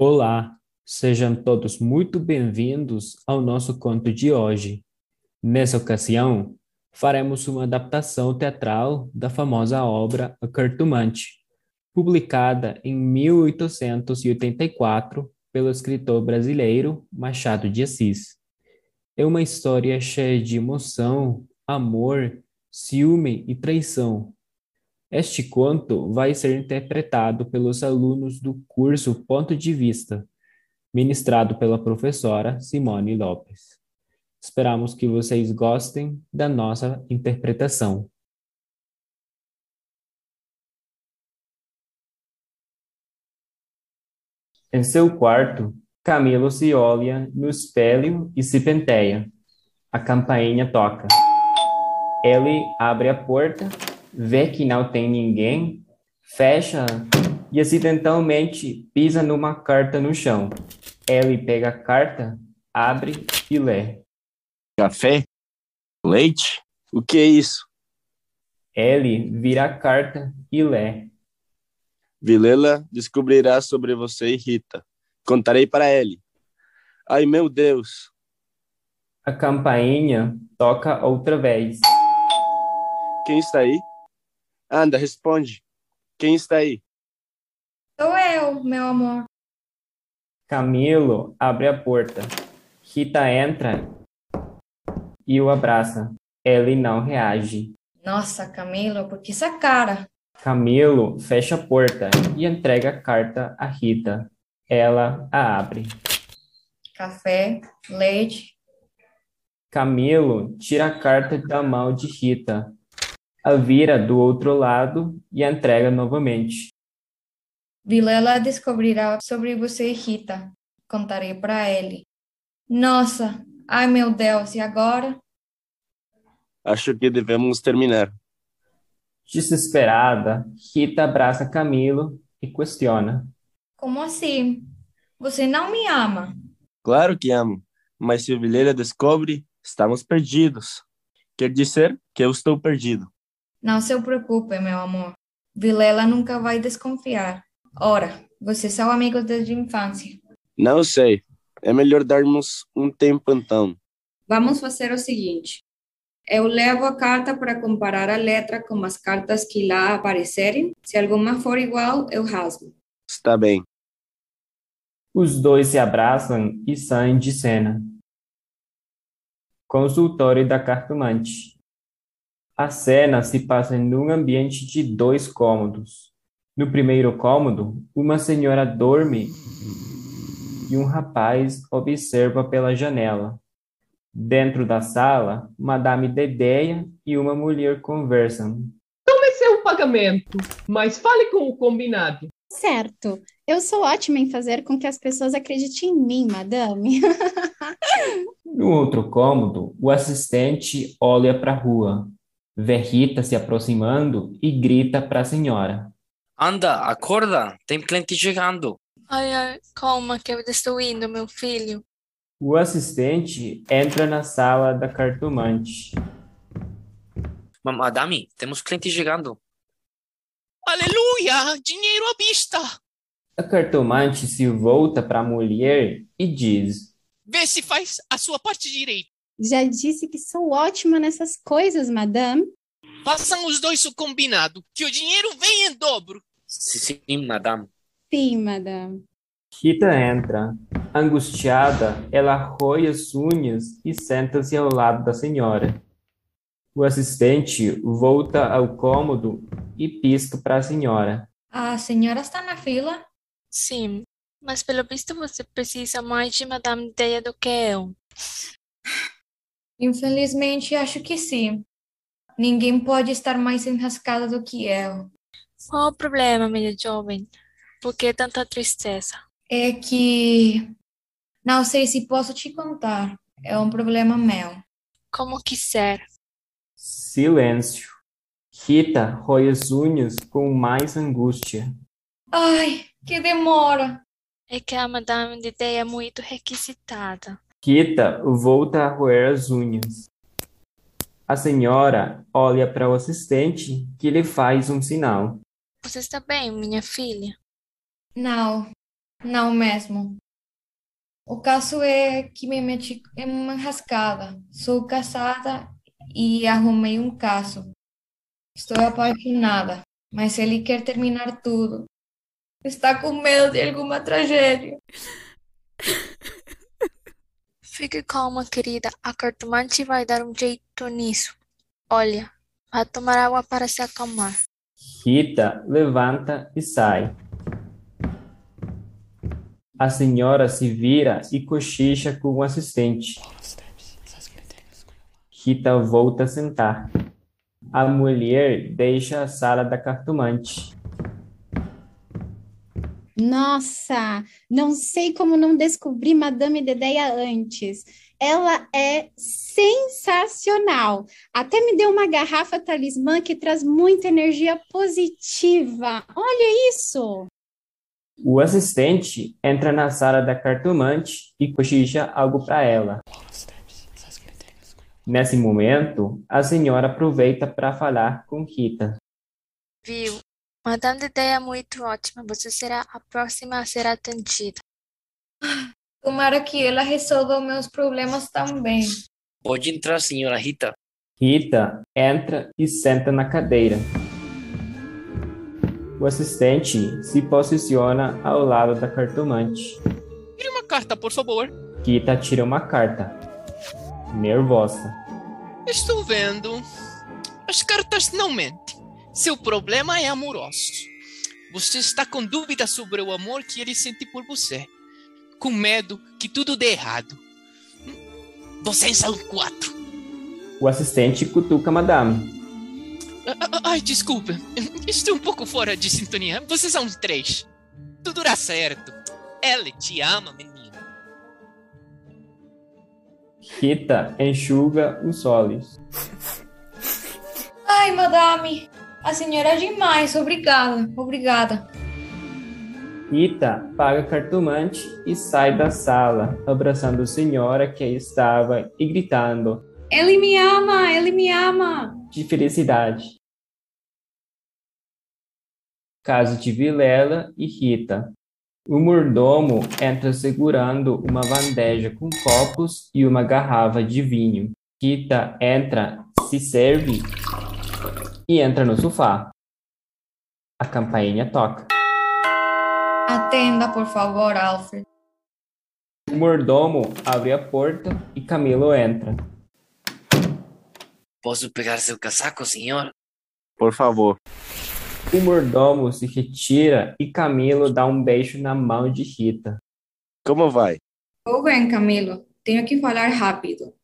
Olá, sejam todos muito bem-vindos ao nosso conto de hoje. Nessa ocasião, faremos uma adaptação teatral da famosa obra A Cartomante, publicada em 1884 pelo escritor brasileiro Machado de Assis. É uma história cheia de emoção, amor, ciúme e traição, este conto vai ser interpretado pelos alunos do curso Ponto de Vista, ministrado pela professora Simone Lopes. Esperamos que vocês gostem da nossa interpretação. Em seu quarto, Camilo se olha no espelho e se penteia. A campainha toca. Ele abre a porta vê que não tem ninguém, fecha e acidentalmente pisa numa carta no chão. Ele pega a carta, abre e lê. Café? Leite? O que é isso? Ele vira a carta e lê. Vilela descobrirá sobre você e Rita. Contarei para ele. Ai, meu Deus! A campainha toca outra vez. Quem está aí? Anda, responde. Quem está aí? Sou eu, meu amor. Camilo abre a porta. Rita entra e o abraça. Ele não reage. Nossa, Camilo, por que essa cara? Camilo fecha a porta e entrega a carta a Rita. Ela a abre. Café, leite. Camilo tira a carta da mão de Rita a vira do outro lado e a entrega novamente. Vilela descobrirá sobre você, Rita. Contarei para ele. Nossa, ai meu Deus, e agora? Acho que devemos terminar. Desesperada, Rita abraça Camilo e questiona: Como assim? Você não me ama? Claro que amo, mas se o Vilela descobre, estamos perdidos. Quer dizer que eu estou perdido. Não se preocupe, meu amor. Vilela nunca vai desconfiar. Ora, vocês são amigos desde a infância. Não sei. É melhor darmos um tempo então. Vamos fazer o seguinte. Eu levo a carta para comparar a letra com as cartas que lá aparecerem. Se alguma for igual, eu rasgo. Está bem. Os dois se abraçam e saem de cena. Consultório da cartomante. A cena se passa em um ambiente de dois cômodos. No primeiro cômodo, uma senhora dorme e um rapaz observa pela janela. Dentro da sala, Madame Dedeia e uma mulher conversam. Tome seu pagamento, mas fale com o combinado. Certo. Eu sou ótima em fazer com que as pessoas acreditem em mim, madame. no outro cômodo, o assistente olha para a rua vê Rita se aproximando e grita para a senhora. Anda, acorda, tem cliente chegando. Ai, ai, calma que eu estou indo, meu filho. O assistente entra na sala da cartomante. Madame, temos cliente chegando. Aleluia! Dinheiro à vista! A cartomante se volta para a mulher e diz: Vê se faz a sua parte direito. Já disse que sou ótima nessas coisas, madame. Façam os dois o combinado, que o dinheiro vem em dobro. Sim, sim, madame. Sim, madame. Rita entra. Angustiada, ela roe as unhas e senta-se ao lado da senhora. O assistente volta ao cômodo e pisca para a senhora. A senhora está na fila? Sim, mas pelo visto você precisa mais de Madame Deia do que eu. Infelizmente, acho que sim. Ninguém pode estar mais enrascada do que eu. Qual o problema, minha jovem? Por que tanta tristeza? É que não sei se posso te contar. É um problema meu. Como quiser. Silêncio. Rita rói as unhas com mais angústia. Ai, que demora! É que a Madame de Day é muito requisitada. Rita volta a roer as unhas. A senhora olha para o assistente, que lhe faz um sinal. Você está bem, minha filha? Não, Não mesmo. O caso é que me meti em uma enrascada. Sou casada e arrumei um caso. Estou apaixonada, mas ele quer terminar tudo. Está com medo de alguma tragédia. Fique calma, querida. A cartomante vai dar um jeito nisso. Olha, vá tomar água para se acalmar. Rita levanta e sai. A senhora se vira e cochicha com o assistente. Rita volta a sentar. A mulher deixa a sala da cartomante. Nossa, não sei como não descobri Madame Dedeia antes. Ela é sensacional. Até me deu uma garrafa talismã que traz muita energia positiva. Olha isso! O assistente entra na sala da cartomante e cochicha algo para ela. Nesse momento, a senhora aproveita para falar com Rita. Viu? Madame Dedeia é muito ótima. Você será a próxima a ser atendida. Tomara que ela resolva meus problemas também. Pode entrar, senhora Rita. Rita entra e senta na cadeira. O assistente se posiciona ao lado da cartomante. Tire uma carta, por favor. Rita tira uma carta, nervosa. Estou vendo. As cartas não mentem. Seu problema é amoroso. Você está com dúvidas sobre o amor que ele sente por você. Com medo que tudo dê errado. Você é um quatro. O assistente cutuca a madame. Ah, ah, Ai, desculpa. Estou um pouco fora de sintonia. Vocês são três. Tudo dá certo. Ela te ama, menino. Rita enxuga os olhos. Ai, madame, a senhora é demais. Obrigada, obrigada. Rita paga cartomante e sai da sala, abraçando a senhora que aí estava e gritando Ele me ama, ele me ama. de felicidade. Caso de Vilela e Rita. O mordomo entra segurando uma bandeja com copos e uma garrafa de vinho. Rita entra, se serve e entra no sofá. A campainha toca. Atenda, por favor, Alfred. O mordomo abre a porta e Camilo entra. Posso pegar seu casaco, senhor? Por favor. O mordomo se retira e Camilo dá um beijo na mão de Rita. Como vai? Vou bem, Camilo. Tenho que falar rápido.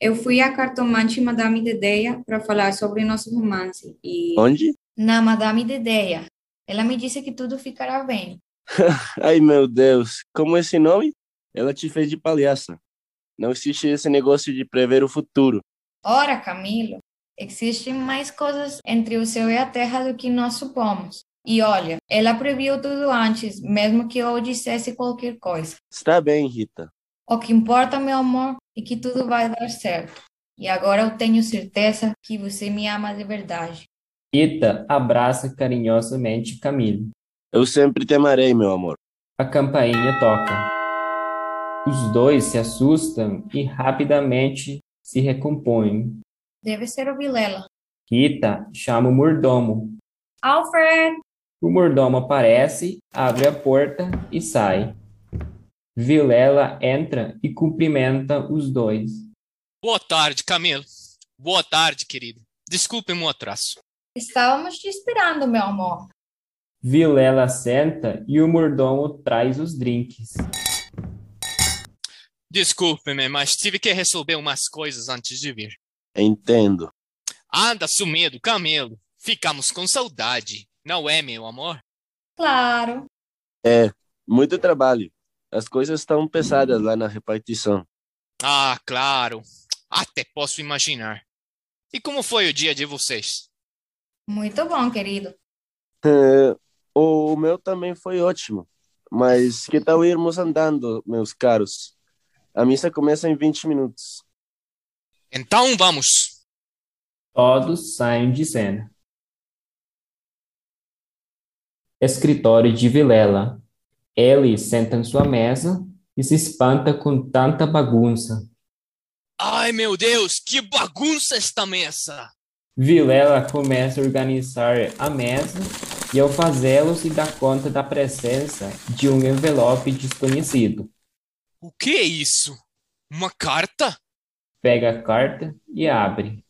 Eu fui à cartomante Madame Dedeia para falar sobre nosso romance e... Onde? Na Madame Dedeia. Ela me disse que tudo ficará bem. Ai, meu Deus. Como esse nome? Ela te fez de palhaça. Não existe esse negócio de prever o futuro. Ora, Camilo, existem mais coisas entre o céu e a terra do que nós supomos. E olha, ela previu tudo antes, mesmo que eu dissesse qualquer coisa. Está bem, Rita. O que importa, meu amor, é que tudo vai dar certo. E agora eu tenho certeza que você me ama de verdade. Rita abraça carinhosamente Camilo. Eu sempre te amarei, meu amor. A campainha toca. Os dois se assustam e rapidamente se recompõem. Deve ser o Vilela. Rita chama o mordomo. Alfred! O mordomo aparece, abre a porta e sai. Vilela entra e cumprimenta os dois. Boa tarde, Camilo. Boa tarde, querido. Desculpe meu atraso. Estávamos te esperando, meu amor. Vilela senta e o mordomo traz os drinks. Desculpe-me, mas tive que resolver umas coisas antes de vir. Entendo. Anda sumido, Camilo. Ficamos com saudade. Não é, meu amor? Claro. É, muito trabalho. As coisas estão pesadas lá na repartição. Ah, claro. Até posso imaginar. E como foi o dia de vocês? Muito bom, querido. É, o meu também foi ótimo. Mas que tal irmos andando, meus caros? A missa começa em 20 minutos. Então vamos. Todos saem de cena. Escritório de Vilela. Ele senta em sua mesa e se espanta com tanta bagunça. Ai, meu Deus, que bagunça esta mesa! Vilela começa a organizar a mesa e, ao fazê-lo, se dá conta da presença de um envelope desconhecido. O que é isso? Uma carta? Pega a carta e abre.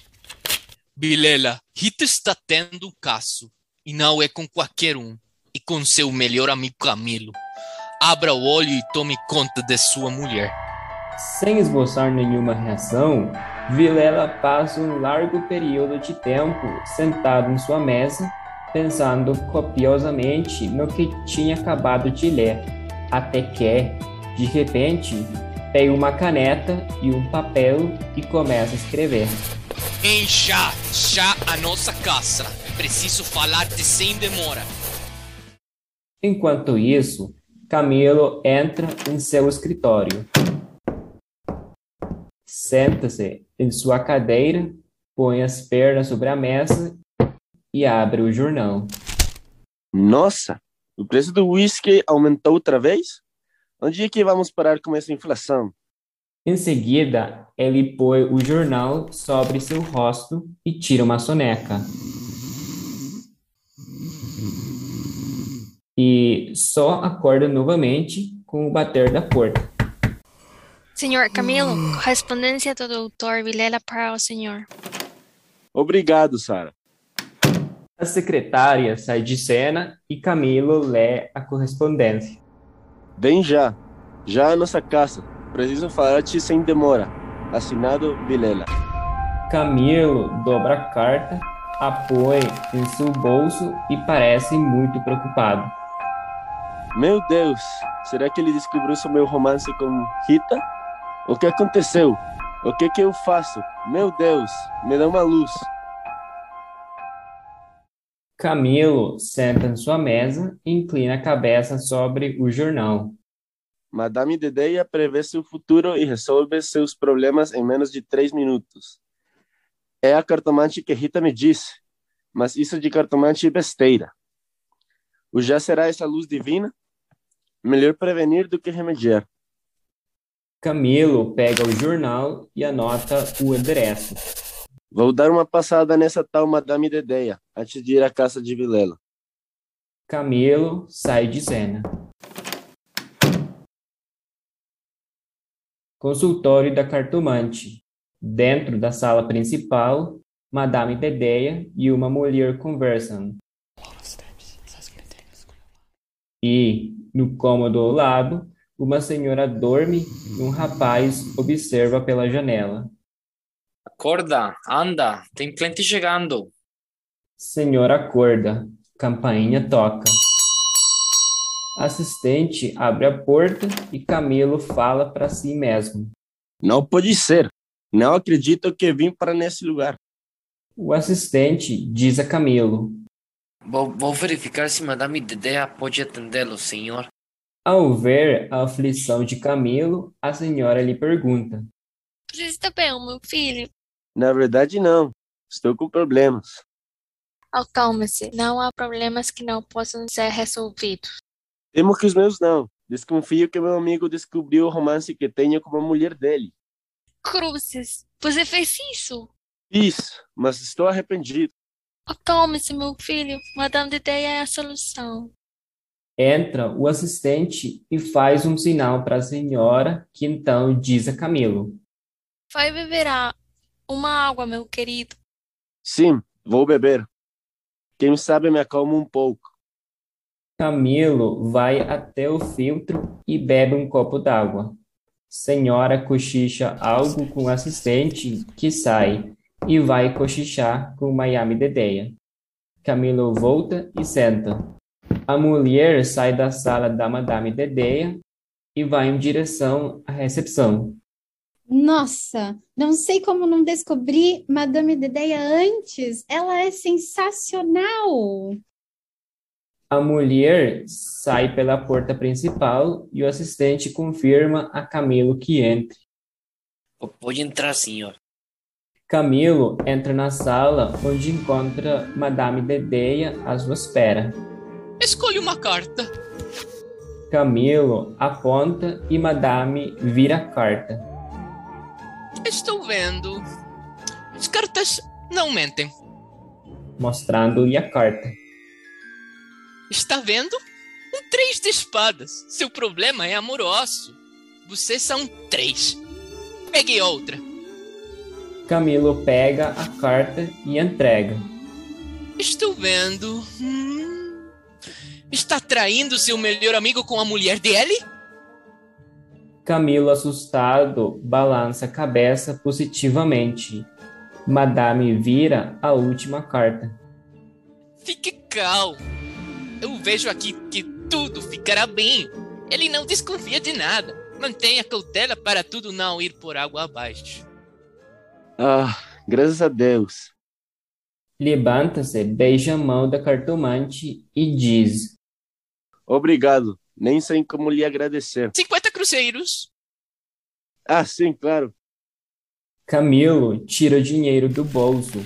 Vilela, Rita está tendo um caso, e não é com qualquer um, e com seu melhor amigo Camilo. Abra o olho e tome conta de sua mulher. Sem esboçar nenhuma reação, Vilela passa um largo período de tempo sentado em sua mesa, pensando copiosamente no que tinha acabado de ler, até que, de repente, pega uma caneta e um papel e começa a escrever. Encha já a nossa casa. Preciso falar-te sem demora. Enquanto isso, Camilo entra em seu escritório. Senta-se em sua cadeira, põe as pernas sobre a mesa e abre o jornal. Nossa, o preço do whisky aumentou outra vez? Onde é que vamos parar com essa inflação? Em seguida, ele põe o jornal sobre seu rosto e tira uma soneca. E só acorda novamente com o bater da porta. Senhor Camilo, correspondência do doutor Vilela para o senhor. Obrigado, Sara. A secretária sai de cena e Camilo lê a correspondência. Vem já. Já a nossa casa. Preciso falar-te sem demora. Assinado Vilela. Camilo dobra a carta, a põe em seu bolso e parece muito preocupado. Meu Deus, será que ele descobriu seu meu romance com Rita? O que aconteceu? O que que eu faço? Meu Deus, me dá uma luz. Camilo senta em sua mesa e inclina a cabeça sobre o jornal. Madame Dedeia prevê seu futuro e resolve seus problemas em menos de três minutos. É a cartomante que Rita me disse, mas isso de cartomante é besteira. O já será essa luz divina? Melhor prevenir do que remediar. Camilo pega o jornal e anota o endereço. Vou dar uma passada nessa tal Madame Dedeia antes de ir à casa de Vilela. Camilo sai de cena. Consultório da cartomante. Dentro da sala principal, Madame Dedeia e uma mulher conversam. E, no cômodo ao lado, uma senhora dorme e um rapaz observa pela janela. Acorda, anda, tem cliente chegando. Senhora acorda, campainha toca. Assistente abre a porta e Camilo fala para si mesmo. Não pode ser. Não acredito que vim para nesse lugar. O assistente diz a Camilo. Vou, vou verificar se Madame Dedea pode atendê-lo, senhor. Ao ver a aflição de Camilo, a senhora lhe pergunta. Você está bem, meu filho? Na verdade, não. Estou com problemas. Acalme-se, não há problemas que não possam ser resolvidos. Temo que os meus não. Desconfio que meu amigo descobriu o romance que tenho com a mulher dele. Cruzes, você fez isso? Isso, mas estou arrependido. Acalme-se, meu filho. Madame Dedeia é a solução. Entra o assistente e faz um sinal para a senhora, que então diz a Camilo. Vai beber uma água, meu querido. Sim, vou beber. Quem sabe me acalmo um pouco. Camilo vai até o filtro e bebe um copo d'água. Senhora cochicha algo com o assistente, que sai, e vai cochichar com Miami Dedeia. Camilo volta e senta. A mulher sai da sala da Madame Dedeia e vai em direção à recepção. Nossa, não sei como não descobri Madame Dedeia antes. Ela é sensacional. A mulher sai pela porta principal e o assistente confirma a Camilo que entre. Pode entrar, senhor. Camilo entra na sala onde encontra Madame Dedeia à sua espera. Escolha uma carta. Camilo aponta e Madame vira a carta, Estou vendo. As cartas não mentem. mostrando-lhe a carta. Está vendo? Um três de espadas. Seu problema é amoroso. Vocês são três. Pegue outra. Camilo pega a carta e entrega. Estou vendo. Hum, está traindo seu melhor amigo com a mulher dele? Camilo, assustado, balança a cabeça positivamente. Madame vira a última carta. Fique calmo. Eu vejo aqui que tudo ficará bem. Ele não desconfia de nada. Mantenha cautela para tudo não ir por água abaixo. Ah, graças a Deus. Levanta-se, beija a mão da cartomante e diz: Obrigado. Nem sei como lhe agradecer. 50 cruzeiros. Ah, sim, claro. Camilo tira o dinheiro do bolso,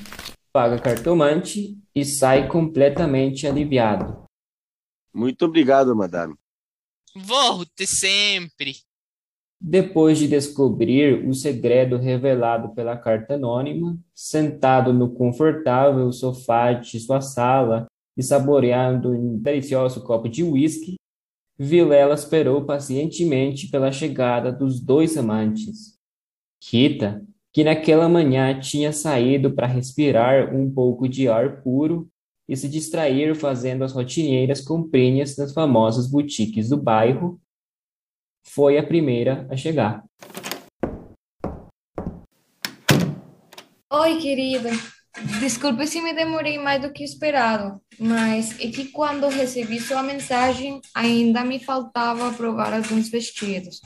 paga a cartomante e sai completamente aliviado. Muito obrigado, madame. Volte sempre. Depois de descobrir o segredo revelado pela carta anônima, sentado no confortável sofá de sua sala e saboreando um delicioso copo de uísque, Vilela esperou pacientemente pela chegada dos dois amantes. Rita, que naquela manhã tinha saído para respirar um pouco de ar puro e se distrair fazendo as rotineiras comprinhas nas famosas boutiques do bairro, foi a primeira a chegar. Oi, querida. Desculpe se me demorei mais do que esperado, mas é que quando recebi sua mensagem ainda me faltava provar alguns vestidos.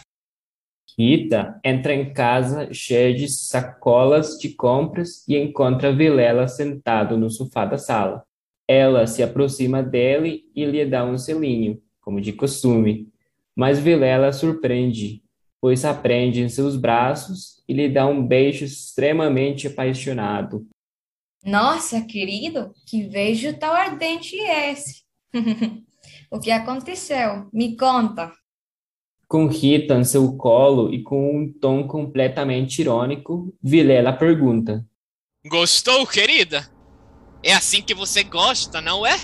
Rita entra em casa cheia de sacolas de compras e encontra Vilela sentado no sofá da sala. Ela se aproxima dele e lhe dá um selinho, como de costume, mas Vilela surpreende, pois a prende em seus braços e lhe dá um beijo extremamente apaixonado. Nossa, querido, que beijo tão ardente é esse? o que aconteceu? Me conta. Com Rita em seu colo e com um tom completamente irônico, Vilela pergunta: Gostou, querida? É assim que você gosta, não é?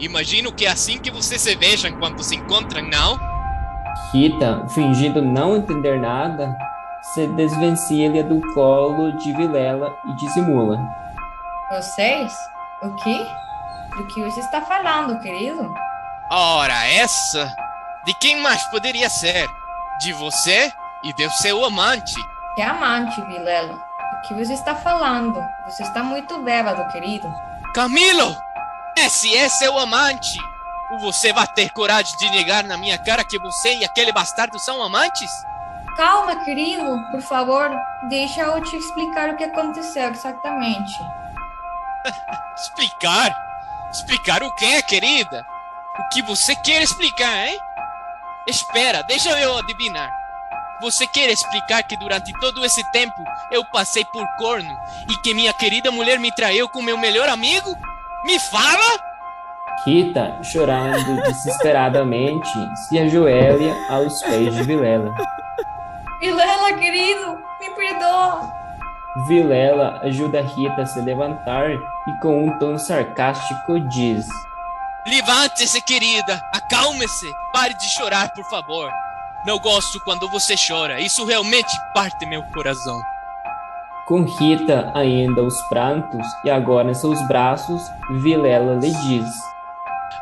Imagino que é assim que vocês se vejam quando se encontram, não? Rita, fingindo não entender nada, se desvencilha do colo de Vilela e dissimula. Vocês? O quê? Do que você está falando, querido? Ora, essa? De quem mais poderia ser? De você e do seu amante. Que amante, Vilela? Do que você está falando? Você está muito bêbado, querido. Camilo! Esse é seu amante! Você vai ter coragem de negar na minha cara que você e aquele bastardo são amantes? Calma, querido, por favor, deixa eu te explicar o que aconteceu exatamente. Explicar? Explicar o que, querida? O que você quer explicar, hein? Espera, deixa eu adivinhar. Você quer explicar que durante todo esse tempo eu passei por corno e que minha querida mulher me traiu com meu melhor amigo? Me fala! Rita, chorando desesperadamente, se ajoelha aos pés de Vilela. Vilela, querido, me perdoa. Vilela ajuda Rita a se levantar e com um tom sarcástico diz: Levante-se, querida. Acalme-se. Pare de chorar, por favor. Não gosto quando você chora. Isso realmente parte meu coração. Com Rita ainda aos prantos e agora em seus braços, Vilela lhe diz: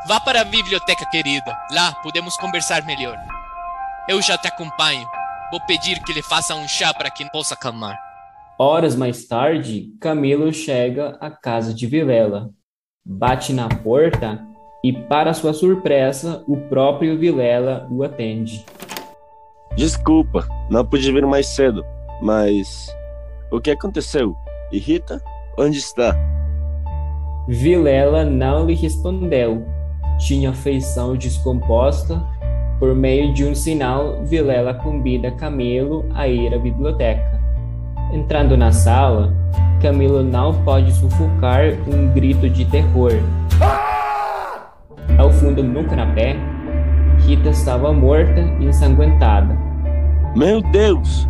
Vá para a biblioteca, querida. Lá podemos conversar melhor. Eu já te acompanho. Vou pedir que lhe faça um chá para que possa acalmar. Horas mais tarde, Camilo chega à casa de Vilela. Bate na porta e, para sua surpresa, o próprio Vilela o atende. Desculpa, não pude vir mais cedo, mas o que aconteceu? E Rita, onde está? Vilela não lhe respondeu. Tinha feição descomposta. Por meio de um sinal, Vilela convida Camilo a ir à biblioteca. Entrando na sala, Camilo não pode sufocar um grito de terror. Ao fundo no canapé, Rita estava morta e ensanguentada. Meu Deus!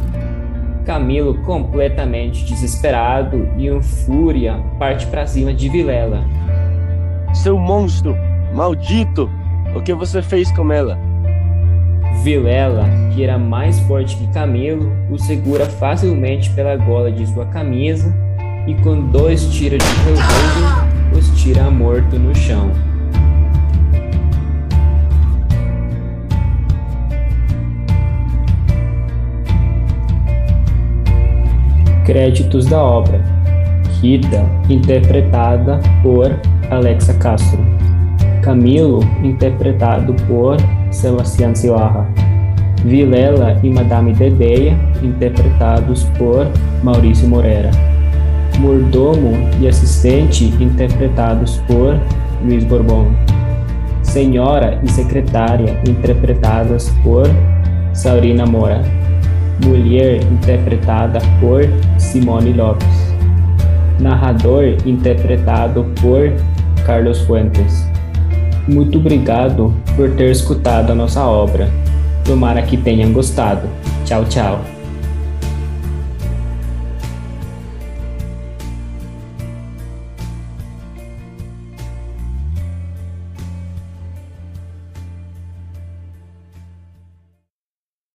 Camilo, completamente desesperado e em fúria, parte para cima de Vilela. Seu monstro! Maldito! O que você fez com ela? Vilela, que era mais forte que Camilo, o segura facilmente pela gola de sua camisa e com dois tiros de revólver os tira morto no chão. Créditos da obra: Rita, interpretada por Alexa Castro. Camilo, interpretado por Sebastián Silarra. Vilela e Madame Dedeia, interpretados por Maurício Moreira. Mordomo e assistente, interpretados por Luiz Bourbon. Senhora e secretária, interpretadas por Saurina Mora. Mulher, interpretada por Simone Lopes. Narrador, interpretado por Carlos Fuentes. Muito obrigado por ter escutado a nossa obra. Tomara que tenham gostado. Tchau, tchau.